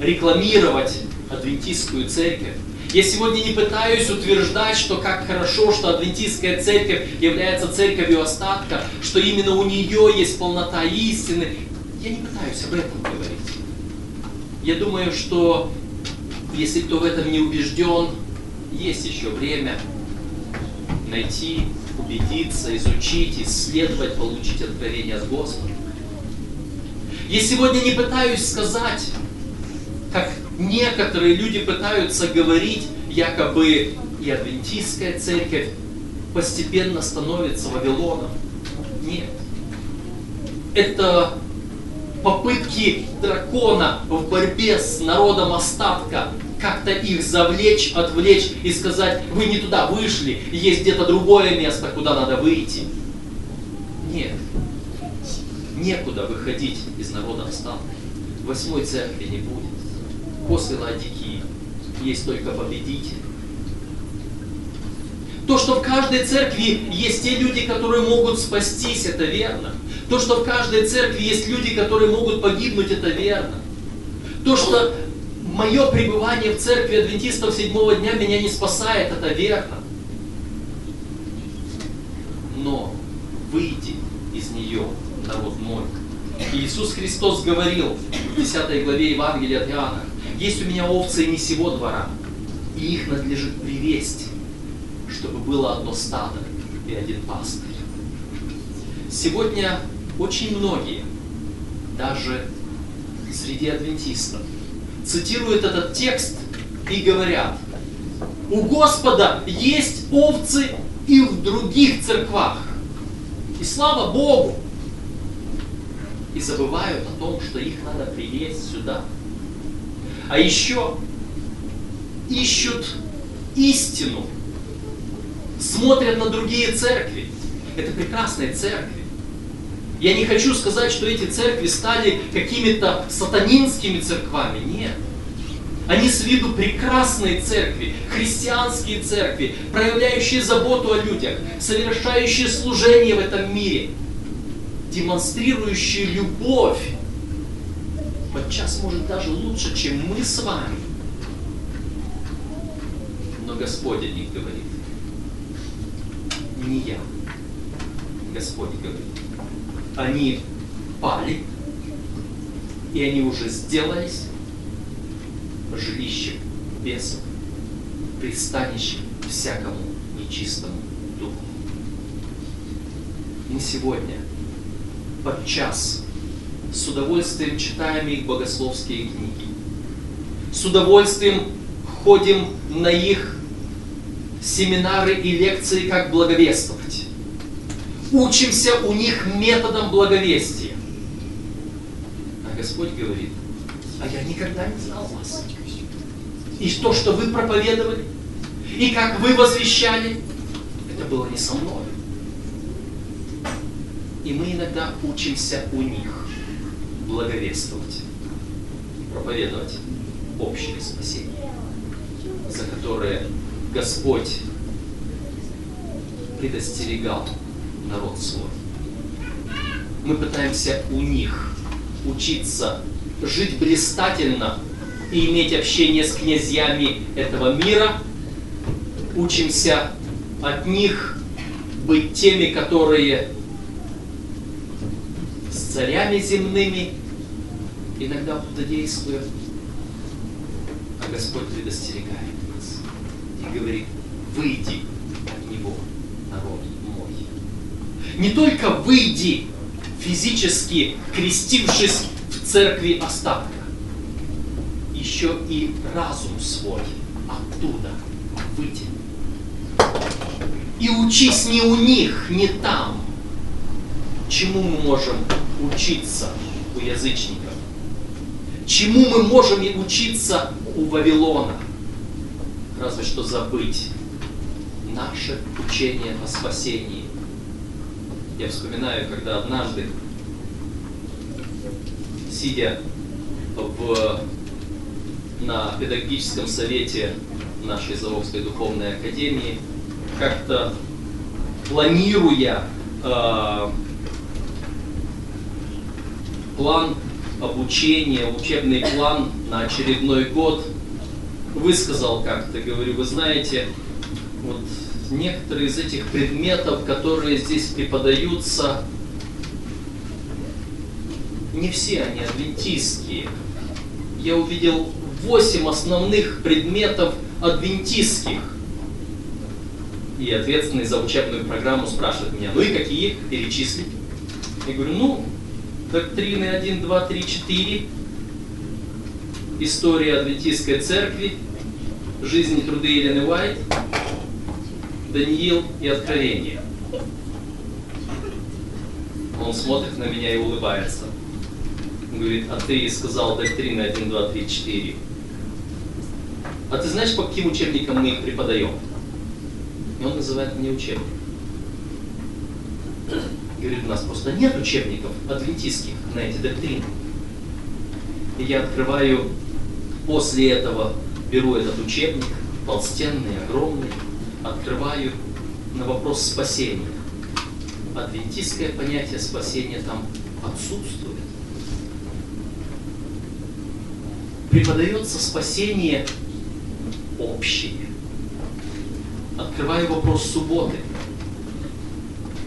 рекламировать адвентистскую церковь. Я сегодня не пытаюсь утверждать, что как хорошо, что адвентистская церковь является церковью остатка, что именно у нее есть полнота истины. Я не пытаюсь об этом говорить. Я думаю, что если кто в этом не убежден, есть еще время найти убедиться, изучить, исследовать, получить откровение от Господа. Я сегодня не пытаюсь сказать, как некоторые люди пытаются говорить, якобы и адвентистская церковь постепенно становится Вавилоном. Нет. Это попытки дракона в борьбе с народом остатка как-то их завлечь, отвлечь и сказать, вы не туда вышли, есть где-то другое место, куда надо выйти. Нет. Некуда выходить из народа остатка. Восьмой церкви не будет. После Ладики есть только победитель. То, что в каждой церкви есть те люди, которые могут спастись, это верно. То, что в каждой церкви есть люди, которые могут погибнуть, это верно. То, что мое пребывание в церкви адвентистов седьмого дня меня не спасает, это верно. Но выйди из нее, народ мой. Иисус Христос говорил в 10 главе Евангелия от Иоанна, есть у меня овцы не сего двора, и их надлежит привести, чтобы было одно стадо и один пастырь. Сегодня очень многие, даже среди адвентистов, цитируют этот текст и говорят, у Господа есть овцы и в других церквах. И слава Богу! И забывают о том, что их надо привести сюда. А еще ищут истину, смотрят на другие церкви. Это прекрасные церкви. Я не хочу сказать, что эти церкви стали какими-то сатанинскими церквами. Нет. Они с виду прекрасные церкви, христианские церкви, проявляющие заботу о людях, совершающие служение в этом мире, демонстрирующие любовь. Подчас, может, даже лучше, чем мы с вами. Но Господь о них говорит. Не я. Господь говорит. Они пали, и они уже сделались жилищем бесов, пристанищем всякому нечистому духу. Мы сегодня подчас с удовольствием читаем их богословские книги, с удовольствием ходим на их семинары и лекции, как благовествовать. Учимся у них методом благовестия. А Господь говорит, а я никогда не знал вас и то, что вы проповедовали, и как вы возвещали, это было не со мной. И мы иногда учимся у них благовествовать, проповедовать общее спасение, за которое Господь предостерегал народ свой. Мы пытаемся у них учиться жить блистательно и иметь общение с князьями этого мира. Учимся от них быть теми, которые с царями земными, иногда худодействуя, а Господь предостерегает нас и говорит, выйди от Него, народ мой. Не только выйди, физически крестившись в церкви остатка, еще и разум свой оттуда вытяни. И учись не у них, не там. Чему мы можем учиться у язычников? Чему мы можем и учиться у Вавилона? Разве что забыть наше учение о спасении. Я вспоминаю, когда однажды, сидя в на педагогическом совете нашей Заровской духовной академии, как-то планируя э, план обучения, учебный план на очередной год, высказал как-то, говорю, вы знаете, вот некоторые из этих предметов, которые здесь преподаются, не все они адвентистские. Я увидел восемь основных предметов адвентистских. И ответственный за учебную программу спрашивает меня, ну и какие перечислить? Я говорю, ну, доктрины 1, 2, 3, 4, история адвентистской церкви, жизнь и труды Елены Уайт, Даниил и Откровение. Он смотрит на меня и улыбается. Говорит, а ты сказал доктрины 1, 2, 3, 4. А ты знаешь, по каким учебникам мы их преподаем? И он называет мне учебник. Говорит, у нас просто нет учебников адвентистских на эти доктрины. И я открываю, после этого беру этот учебник, толстенный, огромный, открываю на вопрос спасения. Адвентистское понятие спасения там отсутствует. преподается спасение общее. Открываю вопрос субботы.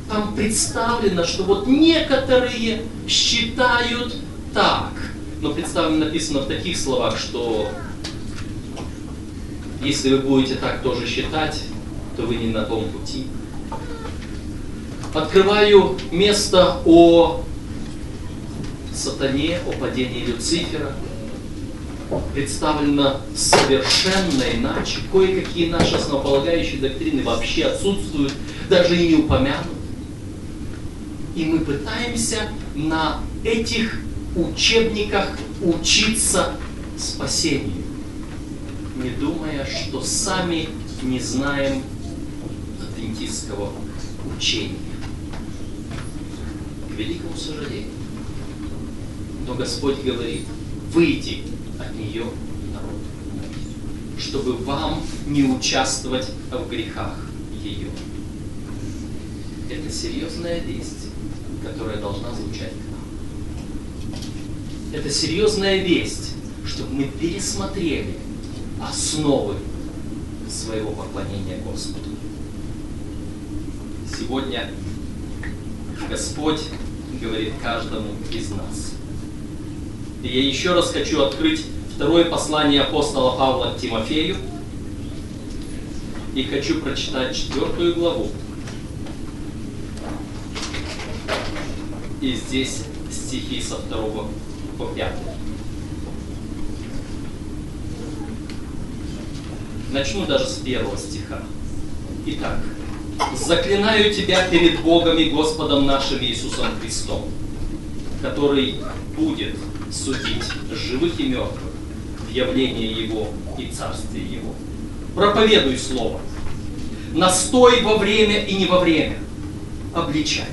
Там представлено, что вот некоторые считают так. Но представлено написано в таких словах, что если вы будете так тоже считать, то вы не на том пути. Открываю место о сатане, о падении Люцифера. Представлено совершенно иначе. Кое-какие наши основополагающие доктрины вообще отсутствуют, даже и не упомянут. И мы пытаемся на этих учебниках учиться спасению, не думая, что сами не знаем адвентистского учения. К великому сожалению. Но Господь говорит, выйди от нее, народ, чтобы вам не участвовать в грехах ее. Это серьезная весть, которая должна звучать к нам. Это серьезная весть, чтобы мы пересмотрели основы своего поклонения Господу. Сегодня Господь говорит каждому из нас. И я еще раз хочу открыть второе послание апостола Павла к Тимофею. И хочу прочитать четвертую главу. И здесь стихи со второго по пятый. Начну даже с первого стиха. Итак, заклинаю тебя перед Богом и Господом нашим Иисусом Христом, который будет судить живых и мертвых в явлении Его и Царстве Его. Проповедуй Слово. Настой во время и не во время. Обличай,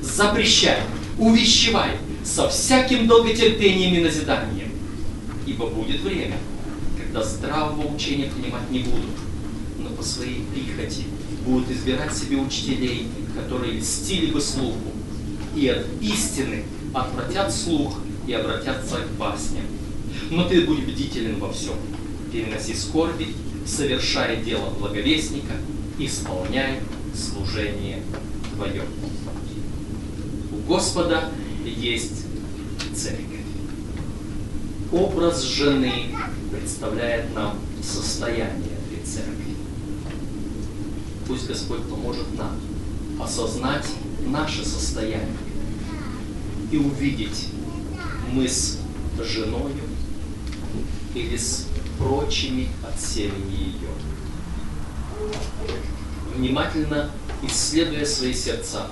запрещай, увещевай со всяким долготерпением и назиданием. Ибо будет время, когда здравого учения принимать не будут, но по своей прихоти будут избирать себе учителей, которые льстили бы слуху, и от истины отвратят слух и обратятся к басням. Но ты будь бдителен во всем, переноси скорби, совершай дело благовестника, исполняй служение твое. Господа есть церковь. Образ жены представляет нам состояние этой церкви. Пусть Господь поможет нам осознать наше состояние и увидеть мы с женою или с прочими от семени ее. Внимательно исследуя свои сердца,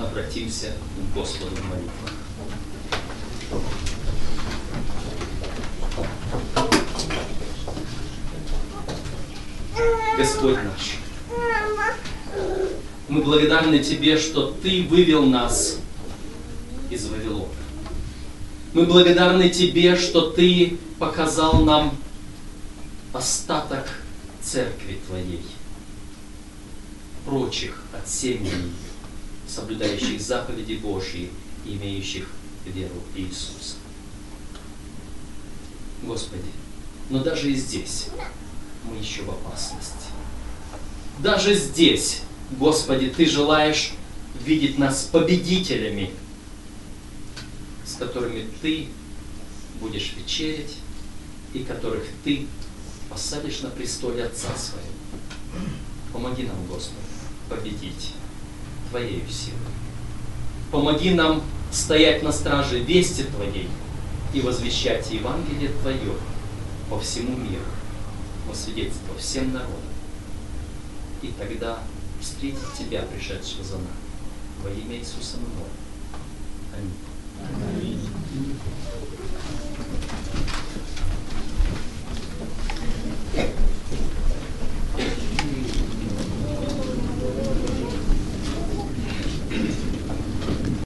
обратимся к Господу в молитвах. Господь наш, мы благодарны Тебе, что Ты вывел нас из Вавилона. Мы благодарны Тебе, что Ты показал нам остаток церкви Твоей, прочих от семьи, соблюдающих заповеди Божьи, имеющих веру Иисуса. Господи, но даже и здесь мы еще в опасности. Даже здесь, Господи, Ты желаешь видеть нас победителями, с которыми Ты будешь вечерять и которых Ты посадишь на престоле Отца Своего. Помоги нам, Господи, победить Твоей силой. Помоги нам стоять на страже вести Твоей и возвещать Евангелие Твое по всему миру, во свидетельство всем народам. И тогда встретить Тебя, пришедшего за нами, во имя Иисуса Нового. Аминь. Аминь.